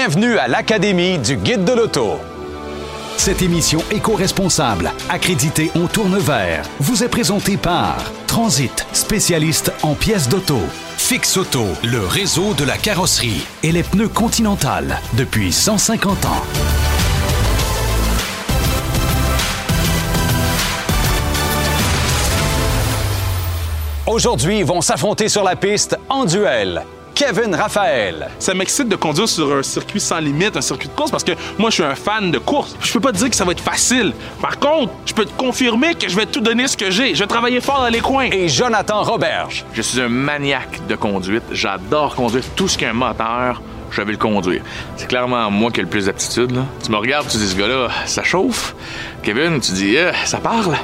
Bienvenue à l'Académie du Guide de l'Auto. Cette émission éco-responsable, accréditée en tourne vert, vous est présentée par Transit, spécialiste en pièces d'auto. Fix Auto, le réseau de la carrosserie et les pneus Continental depuis 150 ans. Aujourd'hui, ils vont s'affronter sur la piste en duel. Kevin Raphaël. Ça m'excite de conduire sur un circuit sans limite, un circuit de course, parce que moi, je suis un fan de course. Je peux pas te dire que ça va être facile. Par contre, je peux te confirmer que je vais tout donner ce que j'ai. Je vais travailler fort dans les coins. Et Jonathan Roberge. Je suis un maniaque de conduite. J'adore conduire tout ce qui a un moteur. Je vais le conduire. C'est clairement moi qui ai le plus d'aptitude. là. Tu me regardes, tu dis, ce gars-là, ça chauffe. Kevin, tu dis, Eh, ça parle.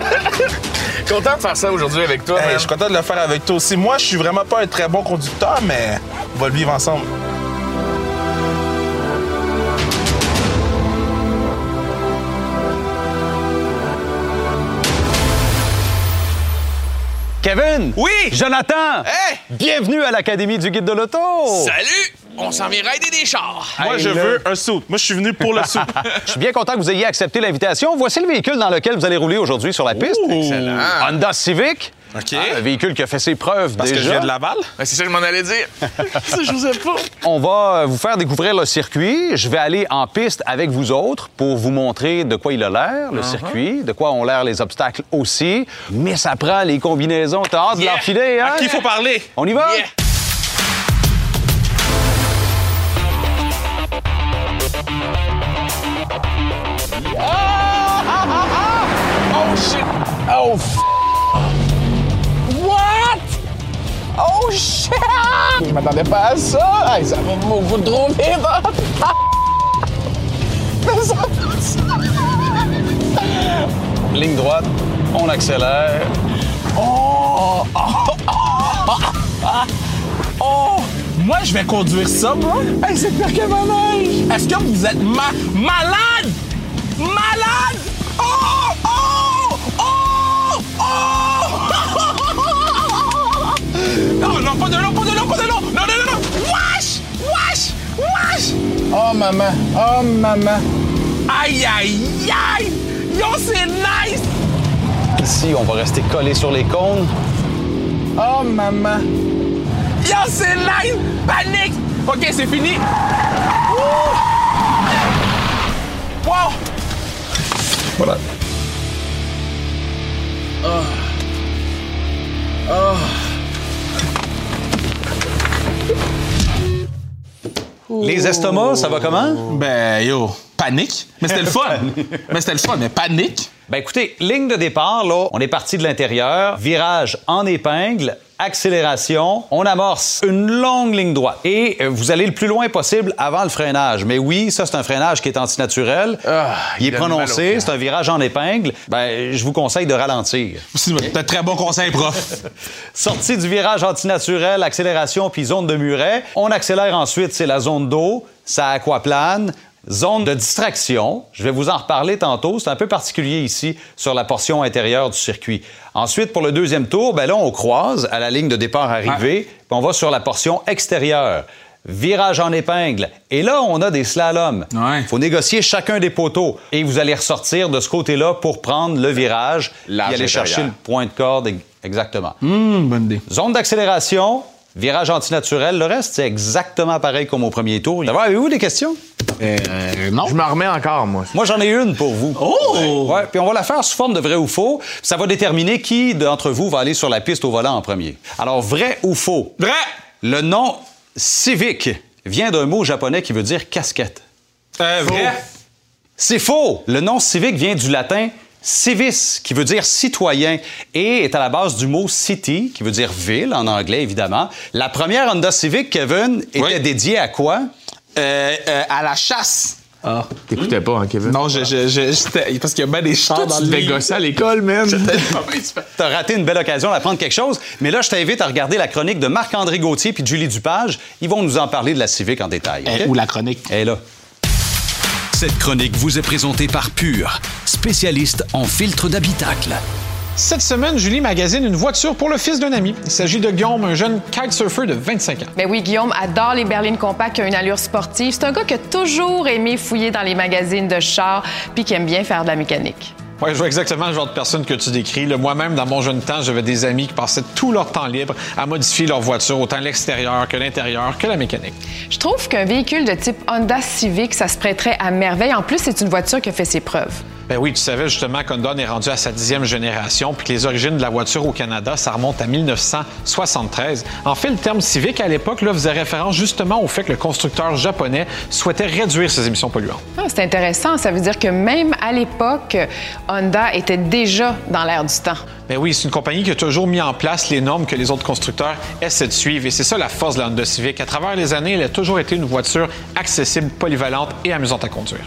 Content de faire ça aujourd'hui avec toi. Hey, je suis content de le faire avec toi aussi. Moi, je suis vraiment pas un très bon conducteur, mais on va le vivre ensemble. Kevin. Oui! Jonathan. Hey! Bienvenue à l'Académie du Guide de l'Auto. Salut! On s'en vient rider des chars. Moi, Hey, je là. veux un saut. Moi, je suis venu pour le saut. Je suis bien content que vous ayez accepté l'invitation. Voici le véhicule dans lequel vous allez rouler aujourd'hui sur la piste. Excellent. Honda Civic. OK. Ah, un véhicule qui a fait ses preuves Parce que déjà. je viens de Laval. Ben, c'est ça que je m'en allais dire. ça, je sais pas. On va vous faire découvrir le circuit. Je vais aller en piste avec vous autres pour vous montrer de quoi il a l'air, Uh-huh. le circuit, de quoi ont l'air les obstacles aussi. Mais ça prend les combinaisons. T'as hâte de l'enfiler, hein? À qui il faut parler? On y va? Yeah. Oh, shit! Oh, f... What? Oh, shit! Je m'attendais pas à ça! Hey, ça va vite! hein? Mais ça Ligne droite, on accélère. Oh! Oh! Moi, je vais conduire ça, moi. Hey, c'est pire que ma neige! Est-ce que vous êtes ma- malade? Malade? Oh! Oh! Oh! Oh! Non, non, pas de l'eau, pas de l'eau, pas de l'eau! Non, non, non, non! Wesh! Wesh! Wesh! Oh, maman! Oh, maman! Aïe, aïe, aïe! Yo, c'est nice! Ici, on va rester collé sur les cônes. Oh, maman! C'est nice! Panique! OK, c'est fini! Ouh! Wow! Voilà. Les estomacs, ça va comment? Ben, yo, panique. Mais c'était le fun. mais c'était le fun, mais panique. Ben écoutez, ligne de départ, là, on est parti de l'intérieur, virage en épingle, accélération, on amorce une longue ligne droite et euh, vous allez le plus loin possible avant le freinage. Mais oui, ça c'est un freinage qui est antinaturel. il est prononcé, c'est un virage en épingle. Ben je vous conseille de ralentir. C'est un très bon conseil, prof. Sortie du virage antinaturel, accélération puis zone de muret. On accélère ensuite, c'est la zone d'eau, ça aquaplane. Zone de distraction, je vais vous en reparler tantôt, c'est un peu particulier ici sur la portion intérieure du circuit. Ensuite, pour le deuxième tour, ben là, on croise à la ligne de départ arrivée, puis on va sur la portion extérieure. Virage en épingle. Et là, on a des slaloms. Il Ouais. faut négocier chacun des poteaux. Et vous allez ressortir de ce côté-là pour prendre le virage et aller chercher le point de corde. Exactement. Hum, bonne idée. Zone d'accélération, virage antinaturel. Le reste, c'est exactement pareil comme au premier tour. D'abord, avez-vous des questions? non. Je m'en remets encore, moi. Moi, j'en ai une pour vous. Oh! Ouais, puis on va la faire sous forme de vrai ou faux. Ça va déterminer qui d'entre vous va aller sur la piste au volant en premier. Alors, vrai ou faux? Vrai! Le nom civique vient d'un mot japonais qui veut dire casquette. Euh, vrai. C'est faux! Le nom civique vient du latin civis, qui veut dire citoyen, et est à la base du mot city, qui veut dire ville en anglais, évidemment. La première Honda Civic, Kevin, était Oui. dédiée à quoi? Euh, euh, à la chasse. T'écoutais pas, hein, Kevin? Non, je, je, je- j'étais- parce qu'il y a bien des chars dans tu le gosser à l'école, man. T'as raté une belle occasion d'apprendre quelque chose, mais là, je t'invite à regarder la chronique de Marc-André Gauthier puis de Julie Dupage. Ils vont nous en parler de la Civic en détail. OK? ou la chronique. Elle est là. Cette chronique vous est présentée par Pure, spécialiste en filtre d'habitacle. Cette semaine, Julie magazine une voiture pour le fils d'un ami. Il s'agit de Guillaume, un jeune kitesurfer de 25 ans. Ben oui, Guillaume adore les berlines compactes qui ont une allure sportive. C'est un gars qui a toujours aimé fouiller dans les magazines de chars puis qui aime bien faire de la mécanique. Ouais, je vois exactement le genre de personne que tu décris. Moi-même, dans mon jeune temps, j'avais des amis qui passaient tout leur temps libre à modifier leur voiture, autant l'extérieur que l'intérieur, que la mécanique. Je trouve qu'un véhicule de type Honda Civic, ça se prêterait à merveille. En plus, c'est une voiture qui a fait ses preuves. Ben oui, tu savais justement qu'Honda est rendu à sa dixième génération, puis que les origines de la voiture au Canada, ça remonte à 1973. En fait, le terme civique à l'époque là, faisait référence justement au fait que le constructeur japonais souhaitait réduire ses émissions polluantes. Ah, c'est intéressant. Ça veut dire que même à l'époque, Honda était déjà dans l'air du temps. Ben oui, c'est une compagnie qui a toujours mis en place les normes que les autres constructeurs essaient de suivre. Et c'est ça la force de la Honda Civic. À travers les années, elle a toujours été une voiture accessible, polyvalente et amusante à conduire.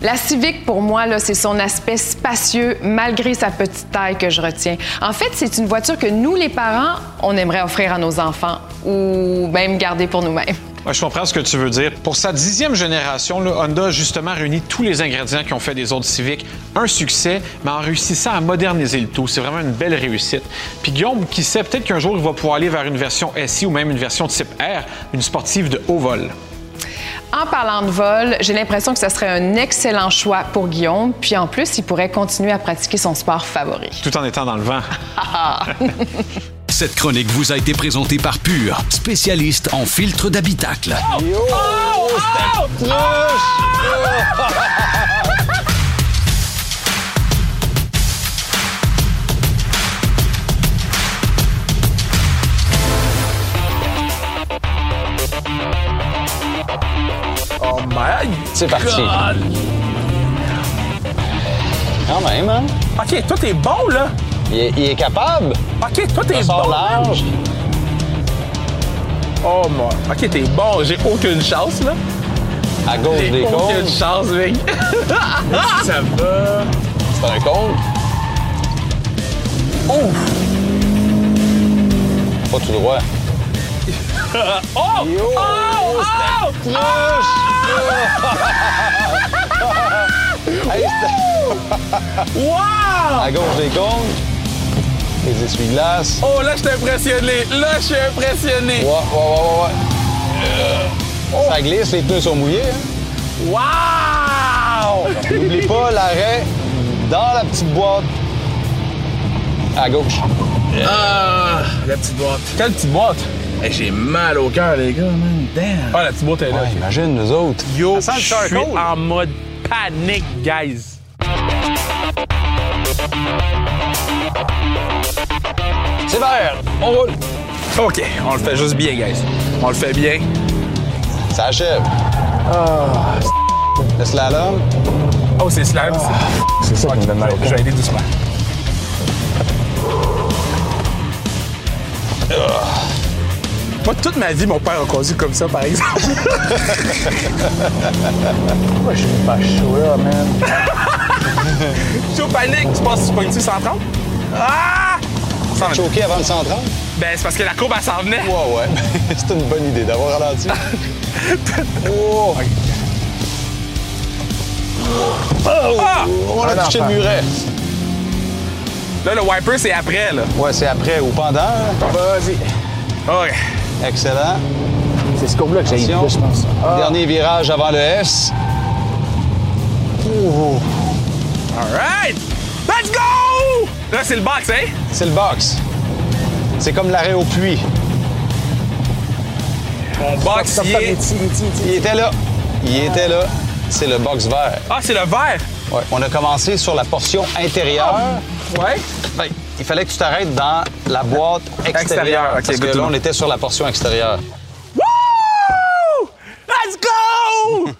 La Civic, pour moi, c'est son aspect spacieux, malgré sa petite taille que je retiens. En fait, c'est une voiture que nous, les parents, on aimerait offrir à nos enfants ou même garder pour nous-mêmes. Je comprends ce que tu veux dire. Pour sa dixième génération, là, Honda a justement réuni tous les ingrédients qui ont fait des autres Civic un succès, mais en réussissant à moderniser le tout. C'est vraiment une belle réussite. Puis Guillaume, qui sait peut-être qu'un jour il va pouvoir aller vers une version SI ou même une version type R, une sportive de haut vol. En parlant de vol, j'ai l'impression que ce serait un excellent choix pour Guillaume. Puis en plus, il pourrait continuer à pratiquer son sport favori. Tout en étant dans le vent. Cette chronique vous a été présentée par Pure, spécialiste en filtre d'habitacle. Oh my C'est parti. God! Quand même, hein? OK, toi, t'es bon, là. Il est, il est capable. OK, toi, t'es bon. large. Oh, moi. OK, t'es bon. J'ai aucune chance, là. À gauche J'ai des aucune cônes. chance, mec. Ça va? C'est un cône. Ouf! Pas tout droit. Oh! Yo! Oh! Oh! Wow! à gauche des cônes. Les essuie-glaces. Oh, là, je suis impressionné. Là, je suis impressionné. Ouais, ouais, ouais, ouais, ouais. Ça glisse, les pneus sont mouillés. Hein? Wow! N'oublie pas l'arrêt dans la petite boîte à gauche. Ah, la petite boîte. Quelle petite boîte? Hey, J'ai mal au cœur, les gars, man. Damn. Ah, la petite boîte est là. Ouais, imagine, nous autres. Yo, Ça sent je le suis en mode panique, guys. C'est vert. On roule. OK, on le fait juste bien, guys. On le fait bien. Ça achève. Le slalom. Oh, c'est slam. C'est ça qui me donne mal. Je vais aller doucement. Moi, toute ma vie, mon père a conduit comme ça, par exemple. Moi, je suis pas chaud là, man? Je suis au panique. Tu penses que tu pognes-tu 130? Ah! 120. Choqué avant le 130. Ben, c'est parce que la courbe, elle s'en venait. Ouais, ouais. C'est une bonne idée d'avoir ralenti. oh. Ah! On a touché le muret. Là, le wiper, c'est après, là. Ouais, c'est après ou pendant. Vas-y. OK. Excellent. C'est ce courbe-là que j'ai je pense. Ah, Dernier virage avant le S. Oh. All right! Let's go! Là, c'est le box, hein? C'est le box. C'est comme l'arrêt au puits. Mon box, stop, il stop, est... Métis, Métis, Métis. Il était là. Il était là. C'est le box vert. Ah, c'est le vert. Ouais. On a commencé sur la portion intérieure. Ouais. Ben, il fallait que tu t'arrêtes dans la boîte extérieure. Parce que là, on était sur la portion extérieure. Woo! Let's go!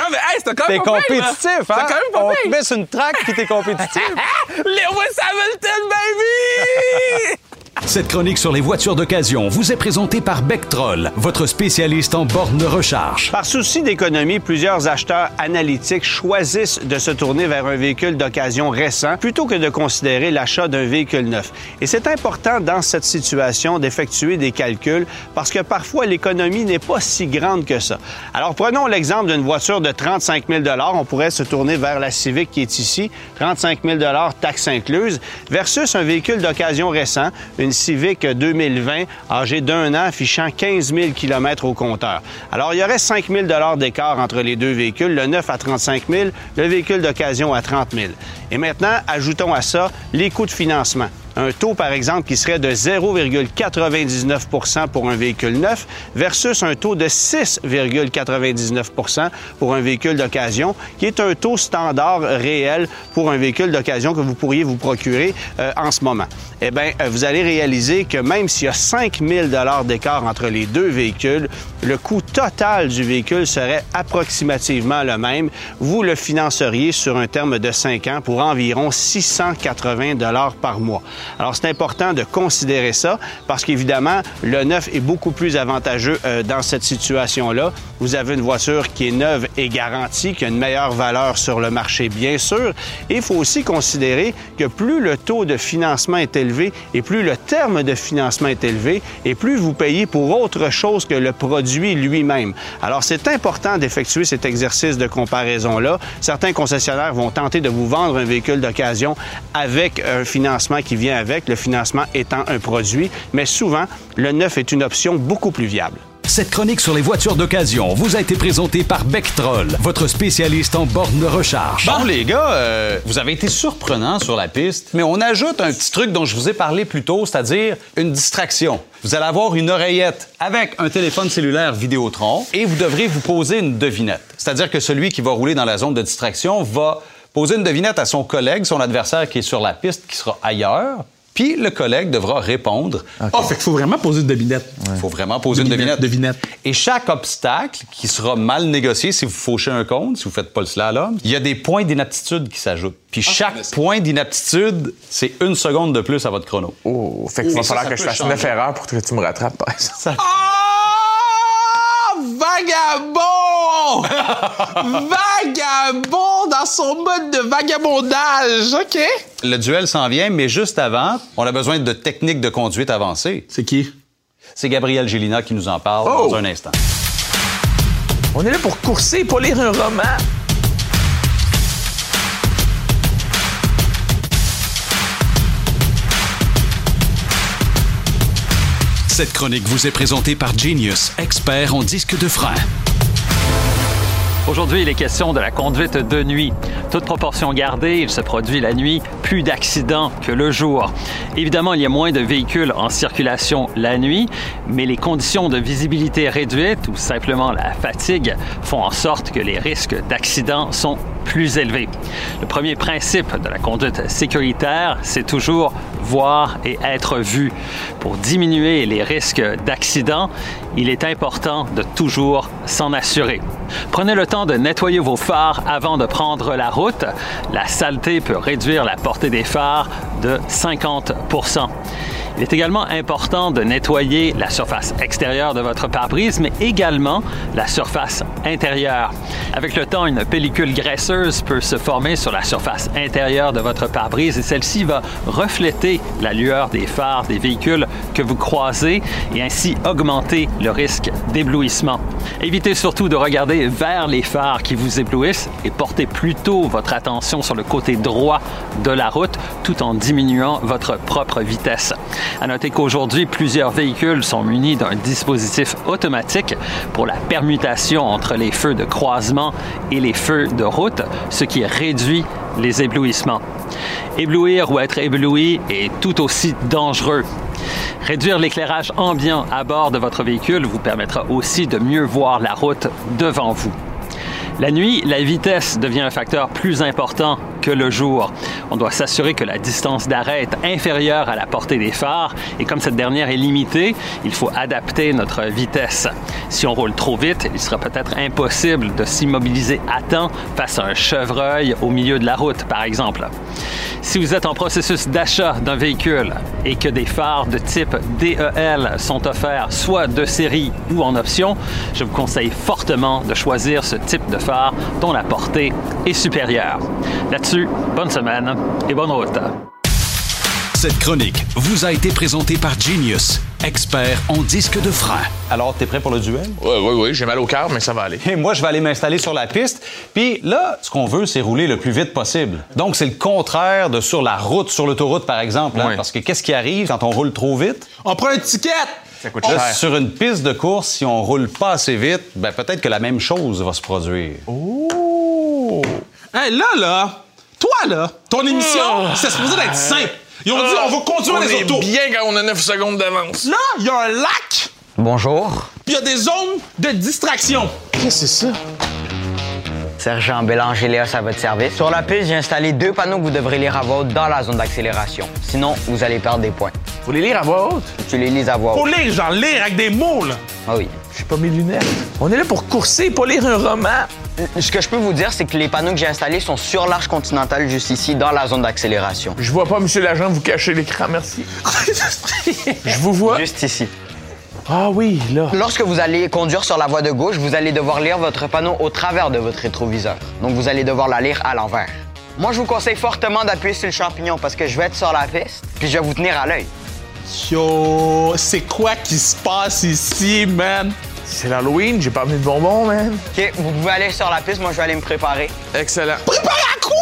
Ah, mais hey, c'était quand même T'es là. compétitif, hein? Quand même pas On te met sur une track puis t'es compétitif. Lewis Hamilton, baby! Cette chronique sur les voitures d'occasion vous est présentée par Bectrol, votre spécialiste en borne de recharge. Par souci d'économie, plusieurs acheteurs analytiques choisissent de se tourner vers un véhicule d'occasion récent plutôt que de considérer l'achat d'un véhicule neuf. Et c'est important dans cette situation d'effectuer des calculs parce que parfois l'économie n'est pas si grande que ça. Alors prenons l'exemple d'une voiture de 35 000 On pourrait se tourner vers la Civic qui est ici, 35 000 taxes incluses, versus un véhicule d'occasion récent, une Civic 2020, âgée d'un an, affichant 15 000 km au compteur. Alors, il y aurait 5 000 d'écart entre les deux véhicules, le neuf à 35 000, le véhicule d'occasion à 30 000. Et maintenant, ajoutons à ça les coûts de financement un taux, par exemple, qui serait de 0,99% pour un véhicule neuf versus un taux de 6,99% pour un véhicule d'occasion, qui est un taux standard réel pour un véhicule d'occasion que vous pourriez vous procurer euh, en ce moment. Eh bien, euh, vous allez réaliser que même s'il y a 5 000 d'écart entre les deux véhicules, le coût total du véhicule serait approximativement le même. Vous le financeriez sur un terme de 5 ans pour environ 680 par mois. Alors, c'est important de considérer ça parce qu'évidemment, le neuf est beaucoup plus avantageux euh, dans cette situation-là. Vous avez une voiture qui est neuve et garantie, qui a une meilleure valeur sur le marché, bien sûr. Et il faut aussi considérer que plus le taux de financement est élevé et plus le terme de financement est élevé et plus vous payez pour autre chose que le produit lui-même. Alors, c'est important d'effectuer cet exercice de comparaison-là. Certains concessionnaires vont tenter de vous vendre un véhicule d'occasion avec un financement qui vient avec, le financement étant un produit, mais souvent, le neuf est une option beaucoup plus viable. Cette chronique sur les voitures d'occasion vous a été présentée par Bectrol, votre spécialiste en borne de recharge. Bon, les gars, euh, vous avez été surprenants sur la piste, mais on ajoute un petit truc dont je vous ai parlé plus tôt, c'est-à-dire une distraction. Vous allez avoir une oreillette avec un téléphone cellulaire Vidéotron et vous devrez vous poser une devinette. C'est-à-dire que celui qui va rouler dans la zone de distraction va poser une devinette à son collègue, son adversaire qui est sur la piste, qui sera ailleurs. Puis le collègue devra répondre. Ah, fait qu'il faut vraiment poser une devinette. Il faut vraiment poser une devinette. Devinette. Et chaque obstacle qui sera mal négocié, si vous fauchez un compte, si vous faites pas le slalom, il y a des points d'inaptitude qui s'ajoutent. Puis Ah, chaque point d'inaptitude, c'est une seconde de plus à votre chrono. Oh, fait qu'il va falloir ça que je fasse changer. 9 erreurs pour que tu me rattrapes, par exemple. Ah! Vagabond! vagabond dans son mode de vagabondage, OK? Le duel s'en vient, mais juste avant, on a besoin de techniques de conduite avancées. C'est qui? C'est Gabriel Gélina qui nous en parle Oh! dans un instant. On est là pour courser, pas lire un roman. Cette chronique vous est présentée par Genius, expert en disque de frein. Aujourd'hui, il est question de la conduite de nuit. Toute proportion gardée, il se produit la nuit plus d'accidents que le jour. Évidemment, il y a moins de véhicules en circulation la nuit, mais les conditions de visibilité réduites ou simplement la fatigue font en sorte que les risques d'accidents sont plus élevés. Le premier principe de la conduite sécuritaire, c'est toujours voir et être vu. Pour diminuer les risques d'accident, il est important de toujours s'en assurer. Prenez le temps de nettoyer vos phares avant de prendre la route. La saleté peut réduire la portée des phares de 50 il est également important de nettoyer la surface extérieure de votre pare-brise, mais également la surface intérieure. Avec le temps, une pellicule graisseuse peut se former sur la surface intérieure de votre pare-brise et celle-ci va refléter la lueur des phares des véhicules que vous croisez et ainsi augmenter le risque d'éblouissement. Évitez surtout de regarder vers les phares qui vous éblouissent et portez plutôt votre attention sur le côté droit de la route tout en diminuant votre propre vitesse. À noter qu'aujourd'hui, plusieurs véhicules sont munis d'un dispositif automatique pour la permutation entre les feux de croisement et les feux de route, ce qui réduit les éblouissements. Éblouir ou être ébloui est tout aussi dangereux. Réduire l'éclairage ambiant à bord de votre véhicule vous permettra aussi de mieux voir la route devant vous. La nuit, la vitesse devient un facteur plus important le jour. On doit s'assurer que la distance d'arrêt est inférieure à la portée des phares et comme cette dernière est limitée, il faut adapter notre vitesse. Si on roule trop vite, il sera peut-être impossible de s'immobiliser à temps face à un chevreuil au milieu de la route, par exemple. Si vous êtes en processus d'achat d'un véhicule et que des phares de type DEL sont offerts soit de série ou en option, je vous conseille fortement de choisir ce type de phare dont la portée est supérieure. Là-dessus, bonne semaine et bonne route. Cette chronique vous a été présentée par Genius, expert en disque de frein. Alors, t'es prêt pour le duel? Oui, oui, oui, j'ai mal au cœur, mais ça va aller. Et moi, je vais aller m'installer sur la piste. Puis là, ce qu'on veut, c'est rouler le plus vite possible. Donc, c'est le contraire de sur la route, sur l'autoroute, par exemple. hein, Oui. Parce que qu'est-ce qui arrive quand on roule trop vite? On prend un ticket! Ça coûte Là, cher. sur une piste de course, si on roule pas assez vite, ben peut-être que la même chose va se produire. Oh! Hey, là, là, toi, là, ton émission, c'est supposé d'être simple. Ils ont dit, on va conduire On les est autos. bien quand on a 9 secondes d'avance. Là, il y a un lac, Bonjour. puis il y a des zones de distraction. Qu'est-ce que c'est ça? Sergent Bélanger Léos à votre service. Sur la piste, j'ai installé deux panneaux que vous devrez lire à voix haute dans la zone d'accélération. Sinon, vous allez perdre des points. Faut les lire à voix haute. Tu les lises à voix Faut haute. lire, genre lire avec des mots, là. Ah oui. J'ai pas mes lunettes. On est là pour courser, pas lire un roman. Ce que je peux vous dire, c'est que les panneaux que j'ai installés sont sur l'Arche continentale, juste ici, dans la zone d'accélération. Je vois pas, monsieur l'agent, vous cacher l'écran, merci. Je vous vois. Juste ici. Ah oui, là. Lorsque vous allez conduire sur la voie de gauche, vous allez devoir lire votre panneau au travers de votre rétroviseur. Donc, vous allez devoir la lire à l'envers. Moi, je vous conseille fortement d'appuyer sur le champignon parce que je vais être sur la piste, puis je vais vous tenir à l'œil. Yo, c'est quoi qui se passe ici, man? C'est l'Halloween, j'ai pas amené de bonbons, man. OK, vous pouvez aller sur la piste, moi, je vais aller me préparer. Excellent. Préparé à quoi?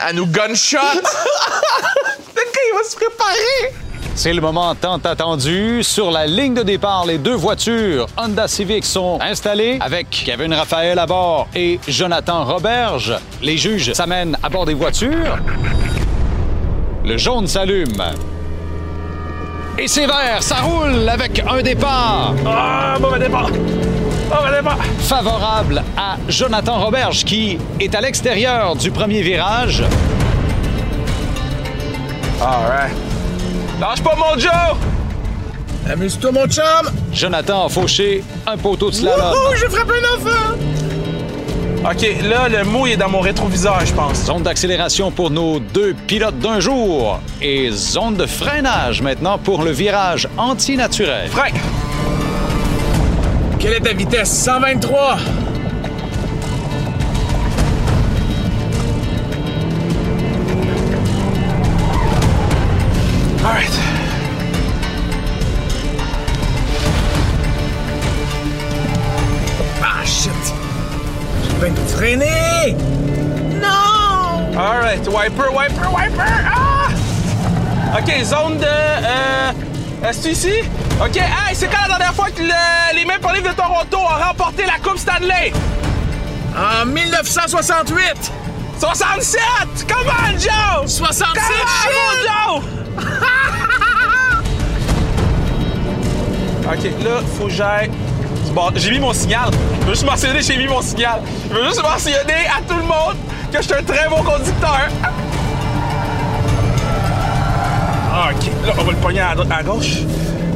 À nous gunshot! Peut-être qu'il va se préparer. C'est le moment tant attendu. Sur la ligne de départ, les deux voitures Honda Civic sont installées avec Kevin Raphaël à bord et Jonathan Roberge. Les juges s'amènent à bord des voitures. Le jaune s'allume. Et c'est vert, ça roule avec un départ Ah, mauvais départ. Mauvais départ. favorable à Jonathan Roberge qui est à l'extérieur du premier virage. All right. Lâche pas mon Joe! Amuse-toi, mon chum! Jonathan a fauché un poteau de slalom. Ouh, j'ai frappé un enfant! OK, là, le mot il est dans mon rétroviseur, je pense. Zone d'accélération pour nos deux pilotes d'un jour. Et zone de freinage maintenant pour le virage anti-naturel. Frein! Quelle est ta vitesse? 123! Non! All right, wiper, wiper, wiper! Ah! OK, zone de... Euh... Est-ce ici? OK, hey, c'est quand la dernière fois que le- les Maple Leafs de Toronto ont remporté la Coupe Stanley? En 1968! 67! Come on, Joe! 67! Come on, Joe! OK, là, faut que j'aille... Bon, j'ai mis mon signal. Je veux juste mentionner, j'ai mis mon signal. Je veux juste mentionner à tout le monde que je suis un très bon conducteur. Ah, OK, là, on va le pogner à, gauche.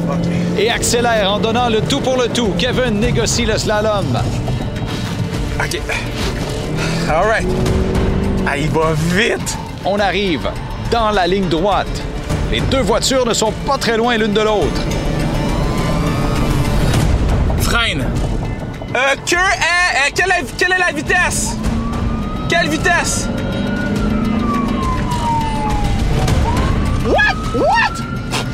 OK. Et accélère en donnant le tout pour le tout. Kevin négocie le slalom. OK. All right. Ah, il va vite. On arrive dans la ligne droite. Les deux voitures ne sont pas très loin l'une de l'autre. Freine! Euh, que est... euh, quelle, est, quelle est la vitesse? Quelle vitesse? What? What?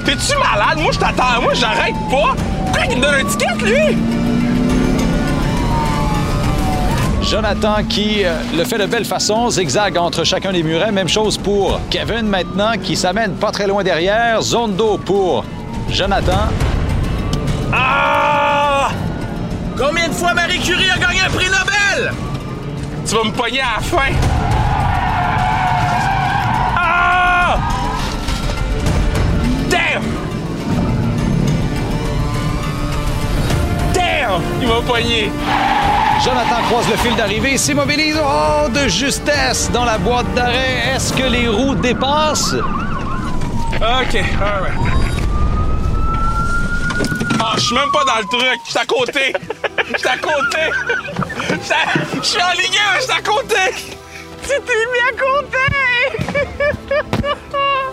T'es-tu malade? Moi, je t'attends. Moi, j'arrête pas. Pourquoi il me donne un ticket, lui? Jonathan qui euh, le fait de belle façon, zigzag entre chacun des murets. Même chose pour Kevin maintenant qui s'amène pas très loin derrière. Zone d'eau pour Jonathan. Ah! Combien de fois Marie Curie a gagné un prix Nobel? Tu vas me pogner à la fin. Ah! Damn! Damn! Il m'a pogné. Jonathan croise le fil d'arrivée, s'immobilise. Oh, de justesse dans la boîte d'arrêt. Est-ce que les roues dépassent? OK, alright. Ah, je suis même pas dans le truc. Je suis à côté. Je suis à côté. J'étais Je suis en ligne 1, je suis à côté. Tu t'es mis à côté.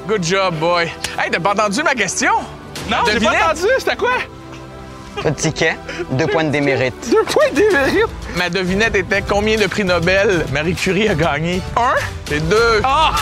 Good job, boy. Hey, t'as pas entendu ma question? Non, j'ai pas entendu. C'était quoi? De ticket, deux points de démérite. Deux points de mérite. Ma devinette était combien de prix Nobel Marie Curie a gagné? Un? Et deux. Ah!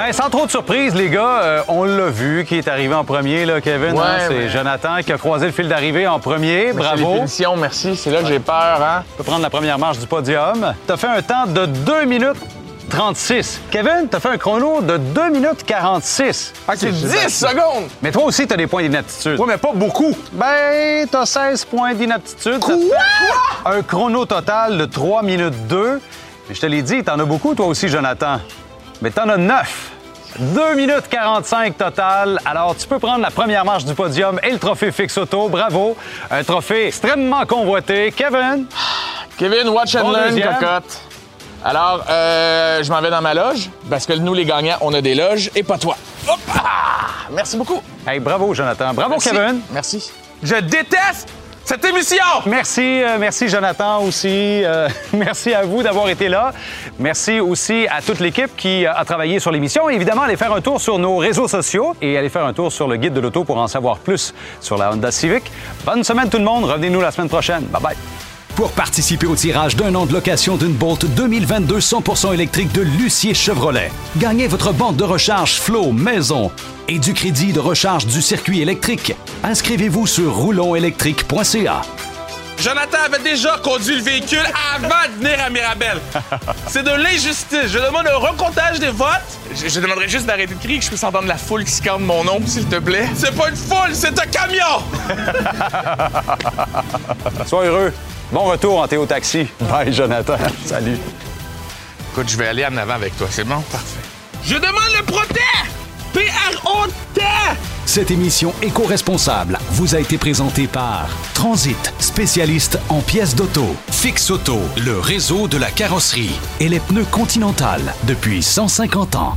Ben, sans trop de surprise, les gars, euh, on l'a vu qui est arrivé en premier, là, Kevin. Ouais, hein? c'est Jonathan qui a croisé le fil d'arrivée en premier. Bravo. Félicitations, merci. C'est là que j'ai peur, hein? Tu peux prendre la première marche du podium. Tu as fait un temps de 2 minutes 36. Kevin, tu as fait un chrono de 2 minutes 46. C'est 10 secondes! Mais toi aussi, tu as des points d'inaptitude. Ouais, mais pas beaucoup. Ben, t'as 16 points d'inaptitude. Un chrono total de 3 minutes 2. Mais je te l'ai dit, t'en as beaucoup, toi aussi, Jonathan. Mais t'en as 9. 2 minutes 45 total. Alors, tu peux prendre la première marche du podium et le trophée Fix Auto. Bravo. Un trophée extrêmement convoité. Kevin, Kevin, watch and Bon learn, deuxième. cocotte. Alors, euh, je m'en vais dans ma loge, parce que nous, les gagnants, on a des loges, et pas toi. Hop! Ah! Merci beaucoup. hey, bravo, Jonathan. Bravo, Merci. Kevin. Merci. Je déteste Merci, euh, merci Jonathan aussi. Euh, merci à vous d'avoir été là. Merci aussi à toute l'équipe qui euh, a travaillé sur l'émission. Évidemment, allez faire un tour sur nos réseaux sociaux et allez faire un tour sur le guide de l'auto pour en savoir plus sur la Honda Civic. Bonne semaine tout le monde. Revenez-nous la semaine prochaine. Bye bye. Pour participer au tirage d'un an de location d'une Bolt 2022 100% électrique de Lucier Chevrolet, gagnez votre bande de recharge Flow Maison et du crédit de recharge du circuit électrique. Inscrivez-vous sur roulonélectrique.ca. Jonathan avait déjà conduit le véhicule avant de venir à Mirabel. C'est de l'injustice. Je demande un recomptage des votes. Je, je demanderais juste d'arrêter de crier, que je puisse entendre la foule qui scande mon nom, s'il te plaît. C'est pas une foule, c'est un camion. Sois heureux. Bon retour en Théo Taxi. Bye, Jonathan. Salut. Écoute, je vais aller en avant avec toi, c'est bon? Parfait. Je demande le protet. P-R-O-T. Cette émission éco-responsable vous a été présentée par Transit, spécialiste en pièces d'auto. Fix Auto, le réseau de la carrosserie. Et les pneus Continental depuis 150 ans.